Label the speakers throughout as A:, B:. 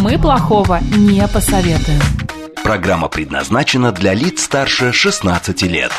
A: Мы плохого не посоветуем.
B: Программа предназначена для лиц старше 16 лет.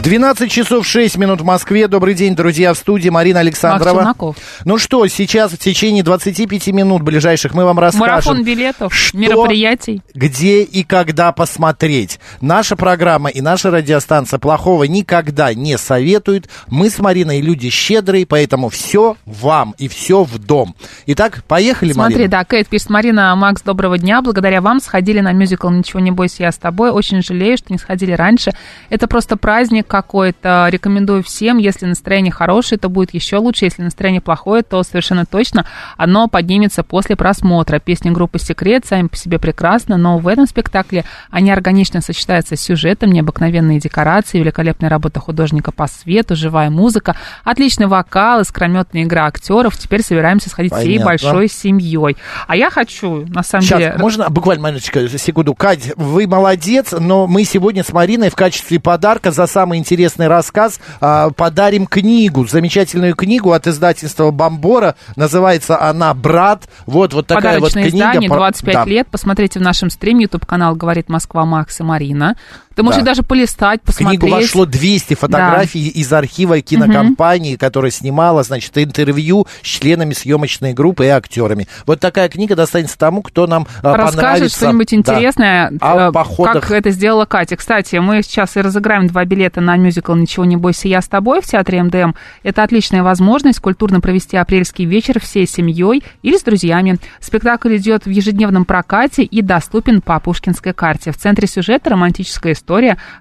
C: 12 часов 6 минут в Москве. Добрый день, друзья, в студии Марина Александрова.
A: Челноков.
C: Ну что, сейчас в течение 25 минут ближайших мы вам расскажем.
A: Марафон билетов,
C: что,
A: мероприятий.
C: Где и когда посмотреть. Наша программа и наша радиостанция плохого никогда не советует. Мы с Мариной люди щедрые, поэтому все вам и все в дом. Итак, поехали,
A: Смотри,
C: Марина.
A: да, Кейт пишет, Марина, Макс, доброго дня. Благодаря вам сходили на мюзикл «Ничего не бойся, я с тобой». Очень жалею, что не сходили раньше. Это просто праздник какой-то. Рекомендую всем. Если настроение хорошее, то будет еще лучше. Если настроение плохое, то совершенно точно оно поднимется после просмотра. Песни группы «Секрет» сами по себе прекрасны, но в этом спектакле они органично сочетаются с сюжетом, необыкновенные декорации, великолепная работа художника по свету, живая музыка, отличный вокал, искрометная игра актеров. Теперь собираемся сходить всей
C: Понятно.
A: большой семьей. А я хочу, на самом
C: Сейчас,
A: деле...
C: можно буквально, Мариночка, секунду. Кать, вы молодец, но мы сегодня с Мариной в качестве подарка за самый интересный рассказ а, подарим книгу, замечательную книгу от издательства Бомбора. Называется она «Брат». Вот, вот такая вот
A: Подарочное
C: книга.
A: издание,
C: Про-
A: 25
C: да.
A: лет. Посмотрите в нашем стриме, YouTube-канал «Говорит Москва» Макс и Марина. Ты можешь
C: Да.
A: даже полистать,
C: В
A: посмотреть.
C: книгу вошло 200 фотографий из архива кинокомпании, которая снимала, значит, интервью с членами съемочной группы и актерами. Вот такая книга достанется тому, кто нам а,
A: Расскажет
C: понравится.
A: что-нибудь
C: Да.
A: интересное,
C: О
A: э,
C: походах.
A: как это сделала Катя. Кстати, мы сейчас и разыграем два билета на мюзикл «Ничего не бойся, я с тобой» в театре МДМ. Это отличная возможность культурно провести апрельский вечер всей семьей или с друзьями. Спектакль идет в ежедневном прокате и доступен по Пушкинской карте. В центре сюжета романтическая история,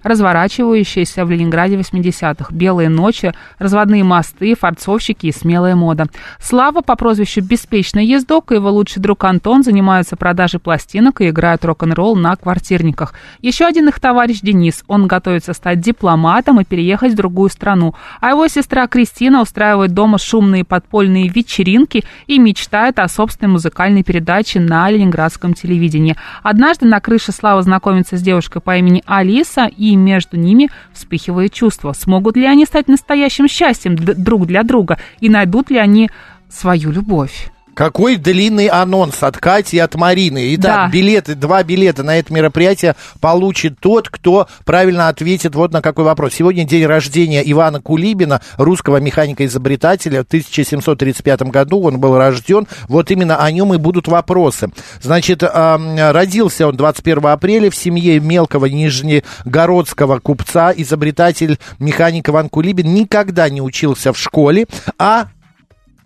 A: разворачивающаяся в Ленинграде 80-х. Белые ночи, разводные мосты, форцовщики и смелая мода. Слава по прозвищу «Беспечный ездок» и его лучший друг Антон занимаются продажей пластинок и играют рок-н-ролл на квартирниках. Еще один их товарищ Денис. Он готовится стать дипломатом и переехать в другую страну. А его сестра Кристина устраивает дома шумные подпольные вечеринки и мечтает о собственной музыкальной передаче на ленинградском телевидении. Однажды на крыше Слава знакомится с девушкой по имени Алиса, и между ними вспыхивает чувство. Смогут ли они стать настоящим счастьем друг для друга? И найдут ли они свою любовь?
C: Какой длинный анонс от Кати и от Марины. Итак,
A: Да.
C: билеты, два билета на это мероприятие получит тот, кто правильно ответит вот на какой вопрос. Сегодня день рождения Ивана Кулибина, русского механика-изобретателя. В 1735 году он был рожден. Вот именно о нем и будут вопросы. Значит, родился он 21 апреля в семье мелкого нижнегородского купца. Изобретатель механик Иван Кулибин никогда не учился в школе, а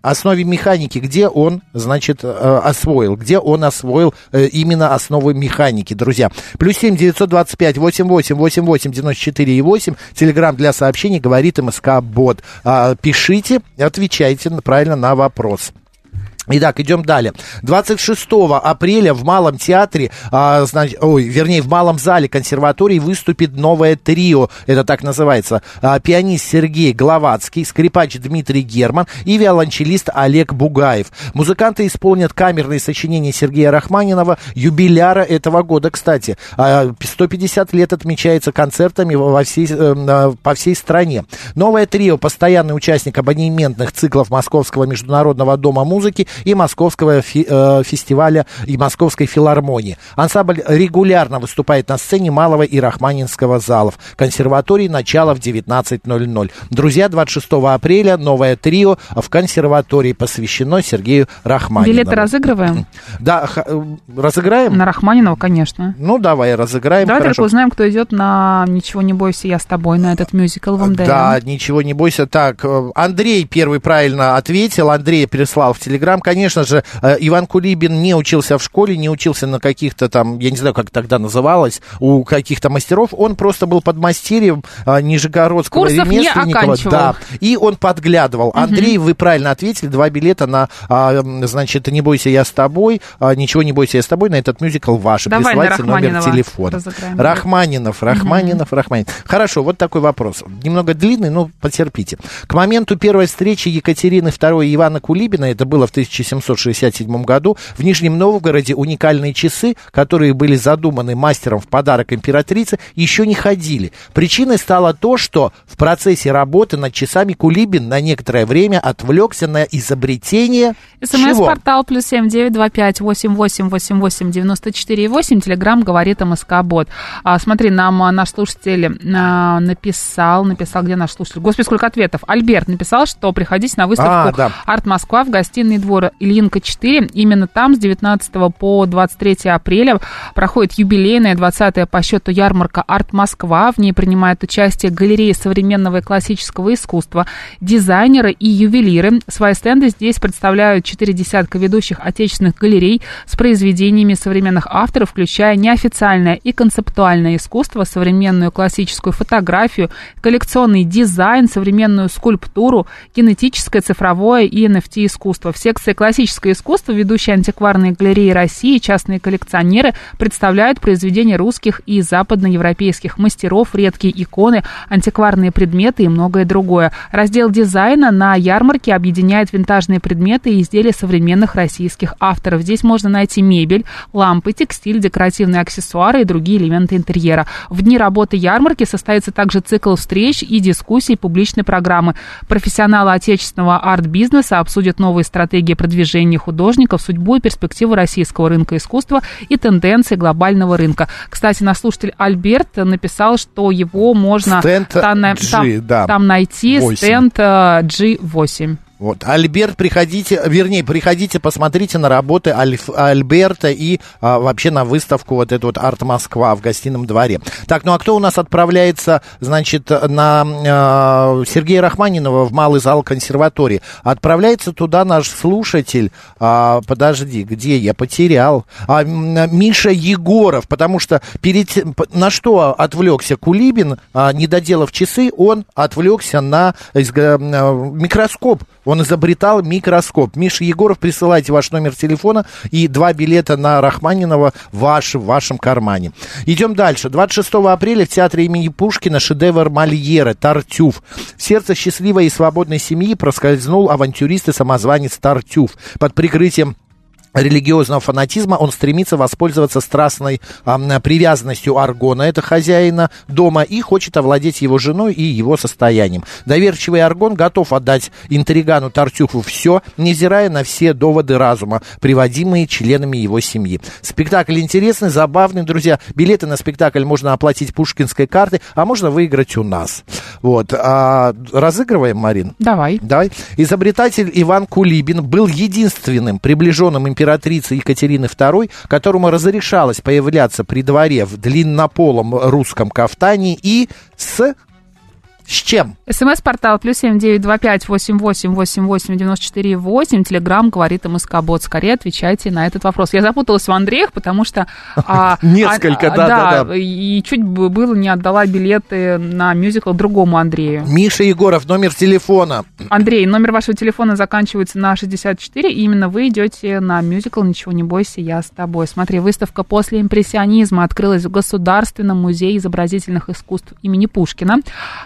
C: основе механики, где он, значит, э, освоил, где он освоил э, именно основы механики, друзья. Плюс семь девятьсот двадцать пять восемь восемь восемь восемь девяносто четыре и восемь. Телеграмм для сообщений говорит МСК Бот. А, Пишите, отвечайте правильно на вопрос. Итак, идем далее. 26 апреля в Малом театре, а, знач- ой, вернее, в Малом зале консерватории выступит новое трио, это так называется. А, пианист Сергей Гловацкий, скрипач Дмитрий Герман и виолончелист Олег Бугаев. Музыканты исполнят камерные сочинения Сергея Рахманинова, юбиляра этого года, кстати. А, 150 лет отмечается концертами во всей, на- по всей стране. Новое трио, постоянный участник абонементных циклов Московского международного дома музыки и Московского фи- э, фестиваля и Московской филармонии. Ансамбль регулярно выступает на сцене Малого и Рахманинского залов. Консерватории начало в 19.00. Друзья, 26 апреля новое трио в консерватории посвящено Сергею Рахманинову.
A: Билеты разыгрываем?
C: Да, э, разыграем?
A: На Рахманинова, конечно.
C: Ну, давай, разыграем.
A: Давай
C: хорошо.
A: только узнаем, кто идет на «Ничего не бойся, я с тобой» на этот мюзикл в МДМ.
C: Да, ничего не бойся. Так, э, Андрей первый правильно ответил. Андрей прислал в Телеграм. Конечно же, э, Иван Кулибин не учился в школе, не учился на каких-то там, я не знаю, как тогда называлось, у каких-то мастеров. Он просто был подмастерьем а, нижегородского
A: Курсов
C: ремесленникова. Да, и он подглядывал. Андрей, вы правильно ответили, два билета на, а, значит, «Не бойся, я с тобой», а, «Ничего не бойся, я с тобой», на этот мюзикл ваш.
A: Давай на
C: Присылайте номер телефона.
A: разыграем.
C: Рахманинов, Рахманинов, Рахманинов. Хорошо, вот такой вопрос. Немного длинный, но потерпите. К моменту первой встречи Екатерины II и Ивана Кулибина, это было в 1767 году, в Нижнем Новгороде уникальные часы, которые были задуманы мастером в подарок императрице, еще не ходили. Причиной стало то, что в процессе работы над часами Кулибин на некоторое время отвлекся на изобретение?
A: СМС-портал плюс семь девять два пять восемь восемь восемь восемь девяносто четыре восемь. Телеграмм говорит МСК Бот. А, смотри, нам а, наш слушатель а, написал, написал, где наш слушатель? Господи, сколько ответов. Альберт написал, что приходите на выставку
C: А, да.
A: Арт Москва в гостиный двор Ильинка 4. Именно там с 19 по 23 апреля проходит юбилейная 20-я по счету ярмарка Арт Москва. В ней принимают участие галереи современного и классического искусства, дизайнеры и ювелиры. Свои стенды здесь представляют четыре десятка ведущих отечественных галерей с произведениями современных авторов, включая неофициальное и концептуальное искусство, современную классическую фотографию, коллекционный дизайн, современную скульптуру, кинетическое, цифровое и NFT искусство. В секции классическое искусство ведущие антикварные галереи России, частные коллекционеры представляют произведения русских и западноевропейских мастеров, редкие иконы, антикварные предметы и многое другое. Раздел дизайна на ярмарке объединяет винтажные предметы и изделия современных российских авторов. Здесь можно найти мебель, лампы, текстиль, декоративные аксессуары и другие элементы интерьера. В дни работы ярмарки состоится также цикл встреч и дискуссий публичной программы. Профессионалы отечественного арт-бизнеса обсудят новые стратегии продвижения художников, судьбу и перспективы российского рынка искусства и тенденции глобального рынка. Кстати, наш слушатель Альберт написал, что его можно
C: Стенд
A: там,
C: G,
A: там-
C: да.
A: там найти
C: Восемь.
A: стенд э, G8.
C: Вот. Альберт, приходите, вернее, приходите, посмотрите на работы Альф- Альберта и а, вообще на выставку вот эту вот Арт Москва в гостином дворе. Так, ну а кто у нас отправляется, значит, на а, Сергея Рахманинова в малый зал консерватории? Отправляется туда наш слушатель, а, подожди, где я потерял? А, Миша Егоров, потому что перед, на что отвлекся Кулибин, а, не доделав часы, он отвлекся на а, микроскоп. Он изобретал микроскоп. Миша Егоров, присылайте ваш номер телефона и два билета на Рахманинова ваш, в вашем кармане. Идем дальше. 26 апреля в театре имени Пушкина шедевр Мольера «Тартюф». В сердце счастливой и свободной семьи проскользнул авантюрист и самозванец Тартюф. Под прикрытием религиозного фанатизма он стремится воспользоваться страстной м, привязанностью Аргона, это хозяина дома, и хочет овладеть его женой и его состоянием. Доверчивый Аргон готов отдать интригану Тартюфу все, невзирая на все доводы разума, приводимые членами его семьи. Спектакль интересный, забавный, друзья. Билеты на спектакль можно оплатить пушкинской картой, а можно выиграть у нас. Вот. А, разыгрываем, Марин?
A: Давай.
C: Давай. Изобретатель Иван Кулибин был единственным приближенным императрицы Екатерины II, которому разрешалось появляться при дворе в длиннополом русском кафтане и с... С чем?
A: СМС-портал плюс семь девять два пять восемь восемь восемь восемь девяносто четыре восемь. Телеграмм говорит МСК Бот. Скорее отвечайте на этот вопрос. Я запуталась в Андреях, потому что... а,
C: Несколько,
A: а,
C: да, да, да.
A: И чуть бы было не отдала билеты на мюзикл другому Андрею.
C: Миша Егоров, номер телефона.
A: Андрей, номер вашего телефона заканчивается на 64, и именно вы идете на мюзикл «Ничего не бойся, я с тобой». Смотри, выставка «После импрессионизма» открылась в Государственном музее изобразительных искусств имени Пушкина.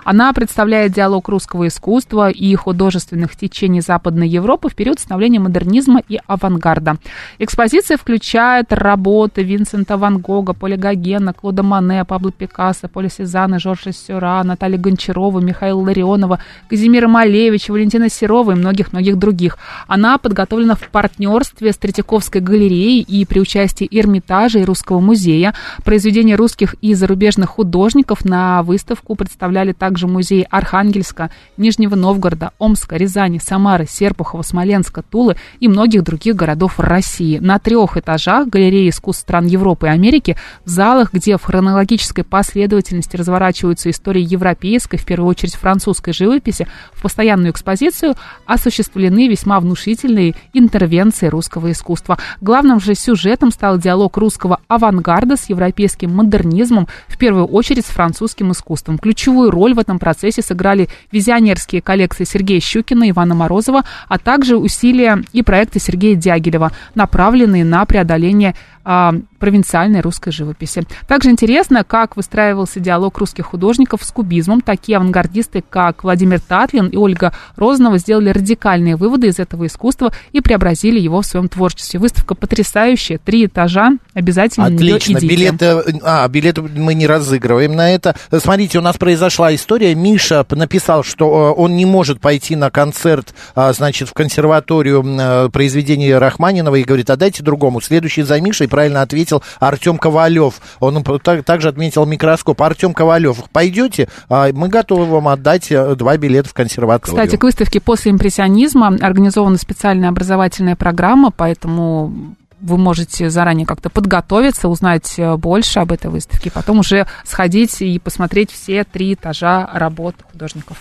A: Она представляет диалог русского искусства и художественных течений Западной Европы в период становления модернизма и авангарда. Экспозиция включает работы Винсента Ван Гога, Поля Гогена, Клода Мане, Пабло Пикассо, Поля Сезанна, Жоржа Сюра, Натальи Гончарова, Михаила Ларионова, Казимира Малевича, Валентина Серова и многих-многих других. Она подготовлена в партнерстве с Третьяковской галереей и при участии Эрмитажа и Русского музея. Произведения русских и зарубежных художников на выставку представляли также музеи Архангельска, Нижнего Новгорода, Омска, Рязани, Самары, Серпухова, Смоленска, Тулы и многих других городов России. На трех этажах галереи искусств стран Европы и Америки, в залах, где в хронологической последовательности разворачиваются истории европейской, в первую очередь французской живописи, в постоянную экспозицию осуществлены весьма внушительные интервенции русского искусства. Главным же сюжетом стал диалог русского авангарда с европейским модернизмом, в первую очередь с французским искусством. Ключевую роль в этом процессе сыграли визионерские коллекции Сергея Щукина, Ивана Морозова, а также усилия и проекты Сергея Дягилева, направленные на преодоление провинциальной русской живописи. Также интересно, как выстраивался диалог русских художников с кубизмом. Такие авангардисты, как Владимир Татлин и Ольга Розанова, сделали радикальные выводы из этого искусства и преобразили его в своем творчестве. Выставка потрясающая, три этажа, обязательно
C: Отлично, билеты, а, билеты мы не разыгрываем на это. Смотрите, у нас произошла история. Миша написал, что э, он не может пойти на концерт, а, значит, в консерваторию э, произведения Рахманинова и говорит, отдайте другому. Следующий за Мишей правильно ответил Артем Ковалев. Он также отметил микроскоп. Артем Ковалев, пойдете? А, мы готовы вам отдать э, два билета в консерваторию.
A: Кстати, к выставке после импрессионизма организована специальная образовательная программа, поэтому вы можете заранее как-то подготовиться, узнать э, больше об этой выставке, потом уже сходить и посмотреть все три этажа работ художников.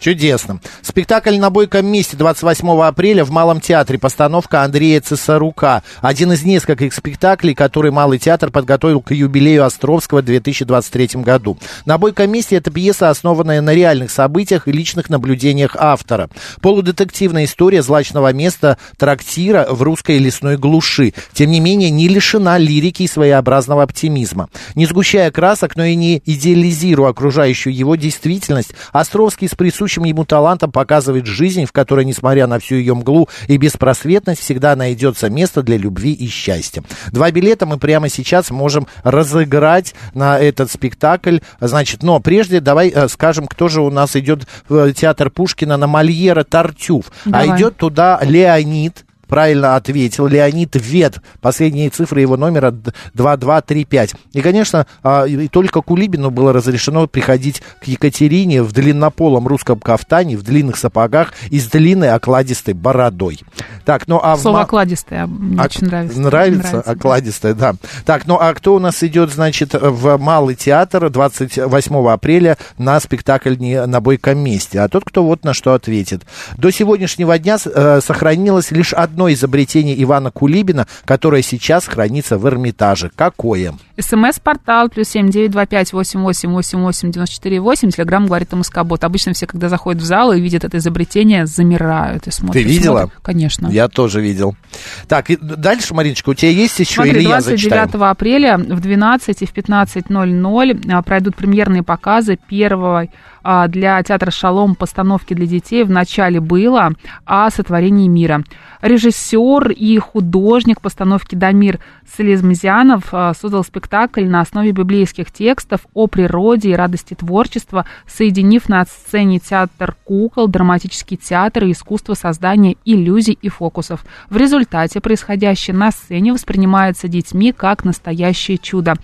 C: Чудесно. Спектакль на бойком месте 28 апреля в Малом театре. Постановка Андрея Цесарука. Один из нескольких спектаклей, который Малый театр подготовил к юбилею Островского в 2023 году. На бойком месте это пьеса, основанная на реальных событиях и личных наблюдениях автора. Полудетективная история злачного места трактира в русской лесной глуши. Тем не менее, не лишена лирики и своеобразного оптимизма. Не сгущая красок, но и не идеализируя окружающую его действительность, Островский с присутствием присущим ему талантом показывает жизнь, в которой, несмотря на всю ее мглу и беспросветность, всегда найдется место для любви и счастья. Два билета мы прямо сейчас можем разыграть на этот спектакль. Значит, но прежде давай э, скажем, кто же у нас идет в театр Пушкина на Мольера Тартюф. А давай. А идет туда Леонид правильно ответил. Леонид Вет. Последние цифры его номера 2235. И, конечно, а, и только Кулибину было разрешено приходить к Екатерине в длиннополом русском кафтане, в длинных сапогах и с длинной окладистой бородой.
A: Так, ну а... Слово окладистое мне а... очень нравится.
C: Нравится? нравится окладистое, да. Так, ну а кто у нас идет, значит, в Малый театр 28 апреля на спектакль не на бойком месте? А тот, кто вот на что ответит. До сегодняшнего дня э, сохранилось лишь одно одно изобретение Ивана Кулибина, которое сейчас хранится в Эрмитаже. Какое?
A: СМС-портал плюс семь девять два пять восемь восемь восемь восемь девяносто четыре восемь. Телеграмм говорит МСК-бот. Обычно все, когда заходят в зал и видят это изобретение, замирают и смотрят.
C: Ты видела? Смотрят.
A: Конечно.
C: Я тоже видел. Так, и дальше, Мариночка, у тебя есть еще
A: Смотри,
C: или
A: 29 апреля в 12 и в 15.00 а, пройдут премьерные показы первого для театра «Шалом» постановки для детей в начале было о сотворении мира. Режиссер и художник постановки Дамир Селезмзянов а, создал спектакль на основе библейских текстов о природе и радости творчества, соединив на сцене театр кукол, драматический театр и искусство создания иллюзий и фокусов. В результате происходящее на сцене воспринимается детьми как настоящее чудо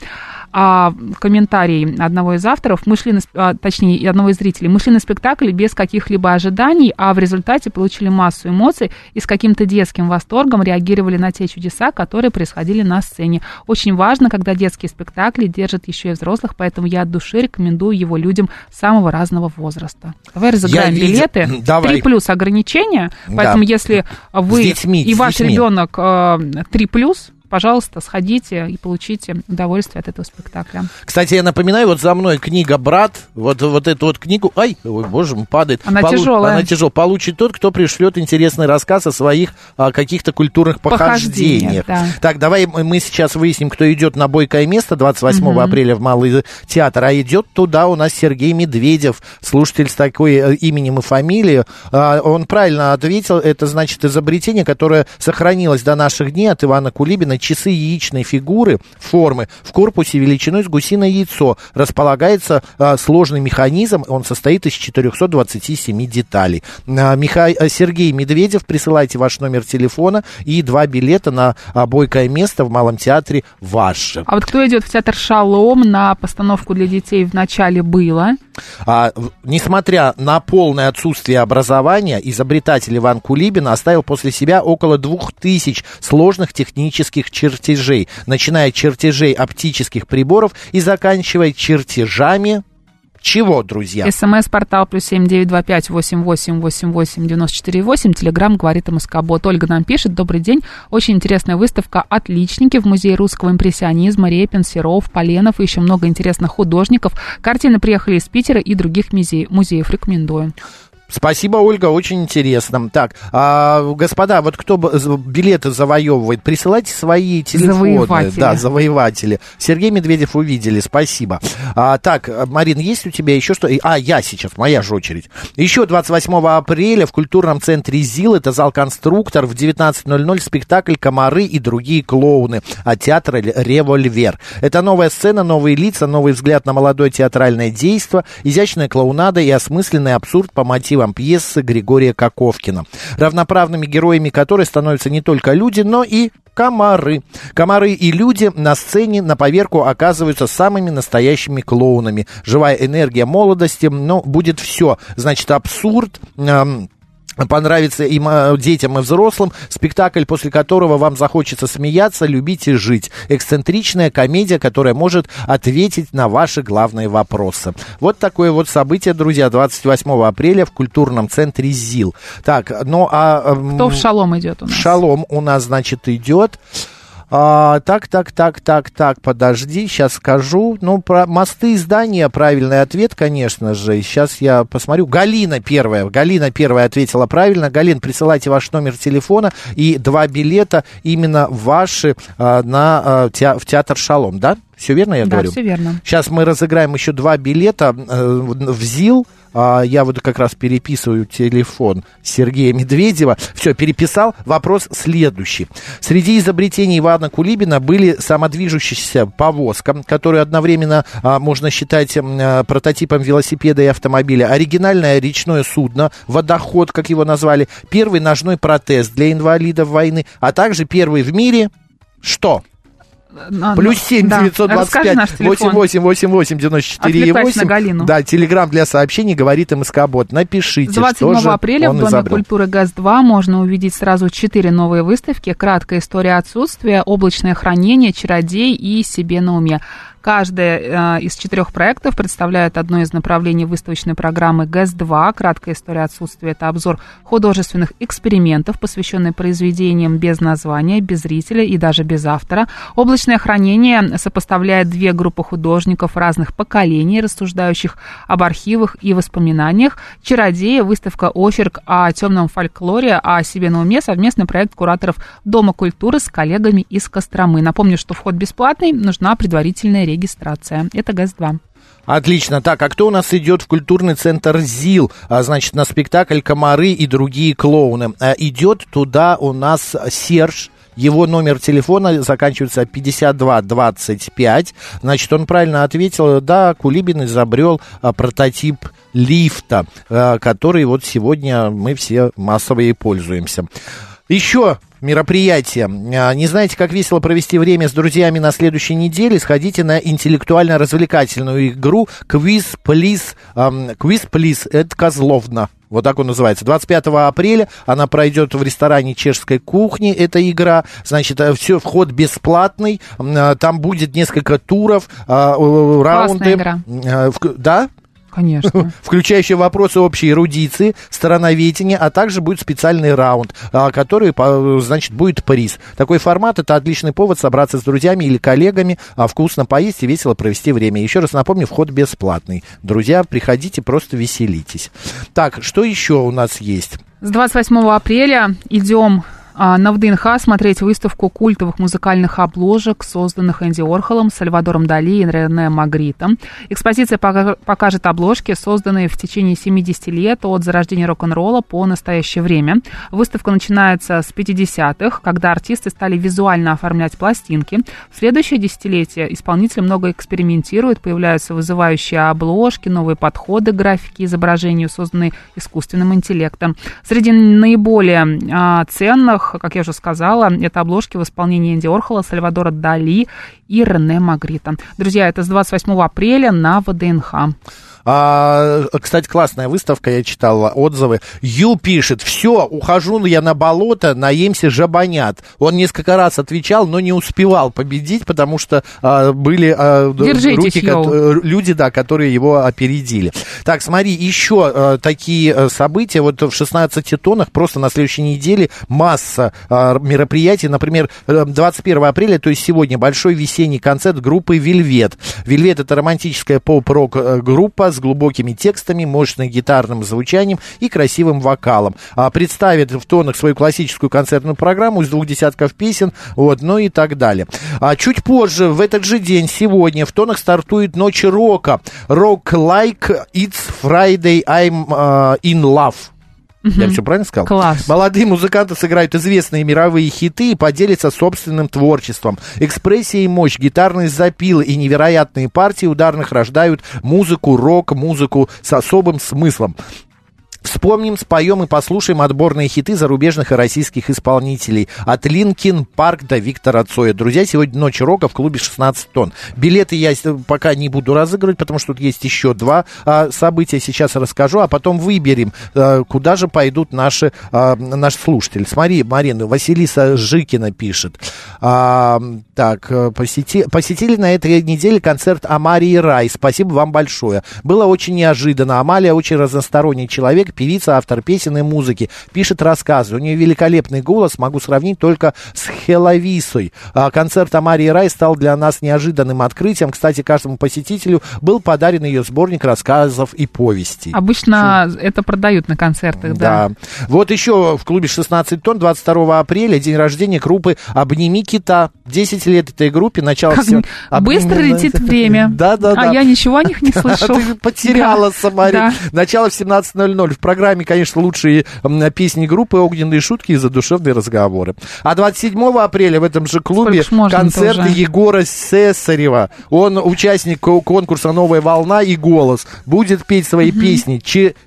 A: а, комментарий одного из авторов, мы шли на, а, точнее, одного из зрителей, мы шли на спектакль без каких-либо ожиданий, а в результате получили массу эмоций и с каким-то детским восторгом реагировали на те чудеса, которые происходили на сцене. Очень важно, когда детские спектакли держат еще и взрослых, поэтому я от души рекомендую его людям самого разного возраста. Давай разыграем я билеты. Видел... Давай. 3 плюс ограничения, поэтому да. если вы детьми, и ваш детьми. ребенок 3 э, плюс, пожалуйста, сходите и получите удовольствие от этого спектакля.
C: Кстати, я напоминаю, вот за мной книга «Брат», вот, вот эту вот книгу, ай, ой, боже мой, падает.
A: Она Полу... тяжелая.
C: Она тяжелая. Получит тот, кто пришлет интересный рассказ о своих а, каких-то культурных похождениях. Да. Так, давай мы сейчас выясним, кто идет на бойкое место 28 угу. апреля в Малый театр, а идет туда у нас Сергей Медведев, слушатель с такой э, именем и фамилией. А, он правильно ответил, это значит изобретение, которое сохранилось до наших дней от Ивана Кулибина, часы яичной фигуры формы в корпусе величиной с гусиное яйцо. Располагается а, сложный механизм, он состоит из 427 деталей. А, Миха... А, Сергей Медведев, присылайте ваш номер телефона и два билета на а, бойкое место в Малом театре ваше.
A: А вот кто идет в театр «Шалом» на постановку для детей в начале было?
C: А, несмотря на полное отсутствие образования, изобретатель Иван Кулибин оставил после себя около двух тысяч сложных технических чертежей, начиная от чертежей оптических приборов и заканчивая чертежами чего, друзья?
A: СМС-портал плюс семь девять два пять восемь восемь восемь восемь девяносто четыре восемь. Телеграмм говорит МСК-бот. Ольга нам пишет. Добрый день. Очень интересная выставка «Отличники» в Музее русского импрессионизма. Репин, Серов, Поленов и еще много интересных художников. Картины приехали из Питера и других музеев. Рекомендую.
C: Спасибо, Ольга, очень интересно. Так, а, господа, вот кто билеты завоевывает, присылайте свои телефоны.
A: Завоеватели.
C: Да, завоеватели. Сергей Медведев увидели, спасибо. А, так, Марин, есть у тебя еще что? А, я сейчас, моя же очередь. Еще 28 апреля в культурном центре ЗИЛ, это зал «Конструктор», в 19.00 спектакль «Комары и другие клоуны» от театра «Револьвер». Это новая сцена, новые лица, новый взгляд на молодое театральное действо, изящная клоунада и осмысленный абсурд по мотивам мотивам пьесы Григория Коковкина, равноправными героями которой становятся не только люди, но и комары. Комары и люди на сцене на поверку оказываются самыми настоящими клоунами. Живая энергия молодости, но будет все. Значит, абсурд, эм, понравится и детям, и взрослым. Спектакль, после которого вам захочется смеяться, любить и жить. Эксцентричная комедия, которая может ответить на ваши главные вопросы. Вот такое вот событие, друзья, 28 апреля в культурном центре ЗИЛ. Так, ну а...
A: Кто в шалом идет у нас?
C: В шалом у нас, значит, идет... А, так, так, так, так, так, подожди, сейчас скажу. Ну, про мосты и здания правильный ответ, конечно же. Сейчас я посмотрю. Галина первая. Галина первая ответила правильно. Галин, присылайте ваш номер телефона и два билета именно ваши а, на, а, в театр Шалом, да? Все верно я
A: да,
C: говорю?
A: все верно.
C: Сейчас мы разыграем еще два билета э, в ЗИЛ а, я вот как раз переписываю телефон Сергея Медведева. Все, переписал. Вопрос следующий. Среди изобретений Ивана Кулибина были самодвижущаяся повозка, которую одновременно а, можно считать а, прототипом велосипеда и автомобиля, оригинальное речное судно, водоход, как его назвали, первый ножной протез для инвалидов войны, а также первый в мире что? Плюс 7 да. 925 88 88 94 8.
A: Галину.
C: Да, телеграмм для сообщений говорит МСК-бот. Напишите,
A: 27
C: что
A: апреля
C: в
A: Доме
C: изобрел.
A: культуры ГАЗ-2 можно увидеть сразу четыре новые выставки. Краткая история отсутствия, облачное хранение, чародей и себе на уме. Каждая э, из четырех проектов представляет одно из направлений выставочной программы ГЭС-2. Краткая история отсутствия – это обзор художественных экспериментов, посвященный произведениям без названия, без зрителя и даже без автора. Облачное хранение сопоставляет две группы художников разных поколений, рассуждающих об архивах и воспоминаниях. «Чародея» – выставка «Очерк о темном фольклоре», о себе на уме – совместный проект кураторов Дома культуры с коллегами из Костромы. Напомню, что вход бесплатный, нужна предварительная регистрация регистрация. Это ГАЗ-2.
C: Отлично. Так, а кто у нас идет в культурный центр ЗИЛ? А, значит, на спектакль «Комары и другие клоуны». А, идет туда у нас Серж. Его номер телефона заканчивается 5225. Значит, он правильно ответил. Да, Кулибин изобрел а, прототип лифта, а, который вот сегодня мы все массово и пользуемся. Еще мероприятие. А, не знаете, как весело провести время с друзьями на следующей неделе? Сходите на интеллектуально-развлекательную игру «Квиз Плиз». «Квиз Плиз» — это Козловна. Вот так он называется. 25 апреля она пройдет в ресторане чешской кухни, эта игра. Значит, э, все, вход бесплатный. А, там будет несколько туров, а, раунды.
A: игра.
C: Да?
A: Конечно.
C: Включающие вопросы общей эрудиции, стороноведения, а также будет специальный раунд, а, который, значит, будет приз. Такой формат – это отличный повод собраться с друзьями или коллегами, а вкусно поесть и весело провести время. Еще раз напомню, вход бесплатный. Друзья, приходите, просто веселитесь. Так, что еще у нас есть?
A: С 28 апреля идем на ВДНХ смотреть выставку культовых музыкальных обложек, созданных Энди Орхолом, Сальвадором Дали и Рене Магритом. Экспозиция покажет обложки, созданные в течение 70 лет от зарождения рок-н-ролла по настоящее время. Выставка начинается с 50-х, когда артисты стали визуально оформлять пластинки. В следующее десятилетие исполнители много экспериментируют, появляются вызывающие обложки, новые подходы к графике изображению, созданные искусственным интеллектом. Среди наиболее а, ценных как я уже сказала, это обложки в исполнении Энди Орхола, Сальвадора Дали и Рене Магрита. Друзья, это с 28 апреля на ВДНХ.
C: А, кстати, классная выставка, я читал отзывы. Ю пишет, все, ухожу я на болото, наемся жабонят. Он несколько раз отвечал, но не успевал победить, потому что а, были а, руки, ко- люди, да, которые его опередили. Так, смотри, еще а, такие а, события. Вот в 16 тоннах просто на следующей неделе масса а, мероприятий. Например, 21 э, апреля, то есть сегодня, большой весенний концерт группы «Вельвет». «Вельвет» — это романтическая поп-рок э, группа с глубокими текстами, мощным гитарным звучанием и красивым вокалом. А, представит в тонах свою классическую концертную программу из двух десятков песен, вот, ну и так далее. А чуть позже, в этот же день, сегодня, в тонах стартует «Ночи рока». «Rock Like It's Friday, I'm uh, in Love». Я все правильно сказал?
A: Класс.
C: Молодые музыканты сыграют известные мировые хиты и поделятся собственным творчеством. Экспрессия и мощь, гитарные запилы и невероятные партии ударных рождают музыку, рок, музыку с особым смыслом. Вспомним, споем и послушаем отборные хиты зарубежных и российских исполнителей. От Linkin Park до Виктора Цоя. Друзья, сегодня ночь рока в клубе 16 тонн. Билеты я пока не буду разыгрывать, потому что тут есть еще два а, события. Сейчас расскажу, а потом выберем, а, куда же пойдут наши, а, наши слушатели. Смотри, Марина, Василиса Жикина пишет. А, так, посети, посетили на этой неделе концерт Амарии Рай. Спасибо вам большое. Было очень неожиданно. Амалия очень разносторонний человек, певица, автор песен и музыки, пишет рассказы. У нее великолепный голос, могу сравнить только с Хеловисой. А концерт Амарии Рай стал для нас неожиданным открытием. Кстати, каждому посетителю был подарен ее сборник рассказов и повестей.
A: Обычно Шо? это продают на концертах, да.
C: Да. Вот еще в клубе 16 тонн 22 апреля день рождения группы «Обними кита». 10 лет этой группе, начало
A: как
C: всего...
A: Быстро летит время.
C: Да, да, да.
A: А я ничего о них не слышал.
C: Ты потеряла, Самари. Начало в 17.00. В программе, конечно, лучшие песни группы, огненные шутки и задушевные разговоры. А 27 апреля в этом же клубе концерт Егора Сесарева. Он участник конкурса «Новая волна» и «Голос». Будет петь свои угу. песни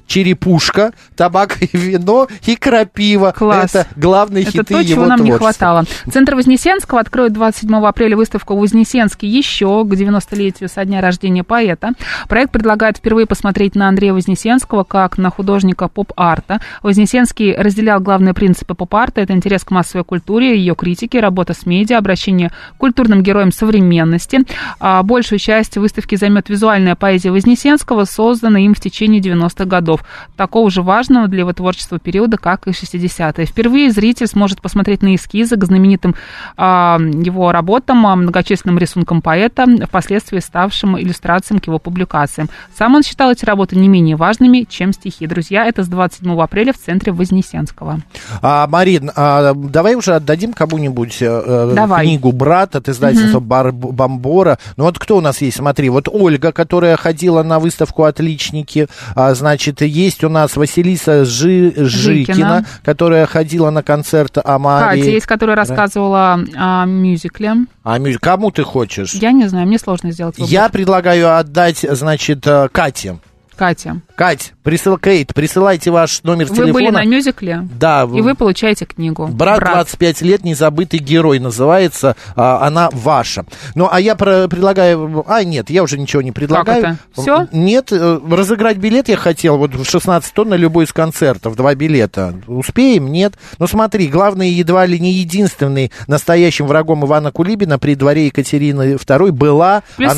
C: «Черепушка», «Табак и вино» и «Крапива».
A: Класс.
C: Это главные
A: Это
C: хиты
A: то,
C: его
A: чего нам
C: творчества.
A: не хватало. Центр Вознесенского откроет 27 апреля выставку «Вознесенский еще» к 90-летию со дня рождения поэта. Проект предлагает впервые посмотреть на Андрея Вознесенского как на художника художника поп-арта. Вознесенский разделял главные принципы поп-арта. Это интерес к массовой культуре, ее критике, работа с медиа, обращение к культурным героям современности. А большую часть выставки займет визуальная поэзия Вознесенского, созданная им в течение 90-х годов. Такого же важного для его творчества периода, как и 60-е. Впервые зритель сможет посмотреть на эскизы к знаменитым а, его работам, а, многочисленным рисункам поэта, впоследствии ставшим иллюстрациям к его публикациям. Сам он считал эти работы не менее важными, чем стихи. Друзья. Это с 27 апреля в центре Вознесенского.
C: А, Марин, а, давай уже отдадим кому-нибудь э, э
A: давай.
C: книгу «Брат» от издательства угу. Бомбора. Ну вот кто у нас есть? Смотри, вот Ольга, которая ходила на выставку «Отличники». А, значит, есть у нас Василиса Жи, Жикина, Жикина, которая ходила на концерт Амари.
A: Катя есть, которая рассказывала о мюзикле.
C: А мюзикл? Кому ты хочешь?
A: Я не знаю, мне сложно сделать выбор.
C: Я предлагаю отдать, значит, э, Кате.
A: Катя.
C: Кать, присыл, Кейт, присылайте ваш номер
A: вы
C: телефона.
A: Вы были на мюзикле?
C: Да.
A: И вы получаете книгу.
C: Брат, Брат. 25 лет, незабытый герой называется. А, она ваша. Ну, а я про, предлагаю... А, нет, я уже ничего не предлагаю.
A: Как это? Все?
C: Нет, э, разыграть билет я хотел. Вот в 16 тонн на любой из концертов. Два билета. Успеем? Нет. Ну, смотри, главный едва ли не единственный настоящим врагом Ивана Кулибина при дворе Екатерины II была...
A: Плюс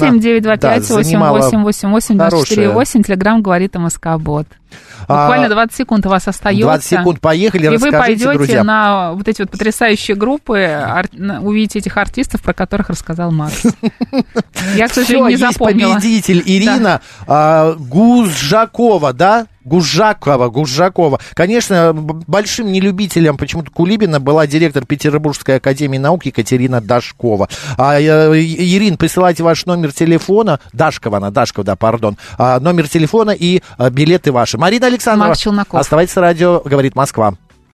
A: двадцать четыре восемь. Телеграмм говорит МСК Бот. Буквально 20 секунд у вас остается.
C: 20 секунд, поехали,
A: И вы пойдете
C: друзьям.
A: на вот эти вот потрясающие группы, ар- увидите этих артистов, про которых рассказал Макс. Я, к сожалению, не запомнила.
C: победитель Ирина да. Гузжакова, да? Гужакова, Гужакова. Конечно, большим нелюбителем почему-то Кулибина была директор Петербургской академии наук Екатерина Дашкова. А, э, Ирин, присылайте ваш номер телефона. Дашкова, она, Дашкова, да, пардон. А, номер телефона и а, билеты ваши. Марина Александровна, оставайтесь на радио, говорит Москва.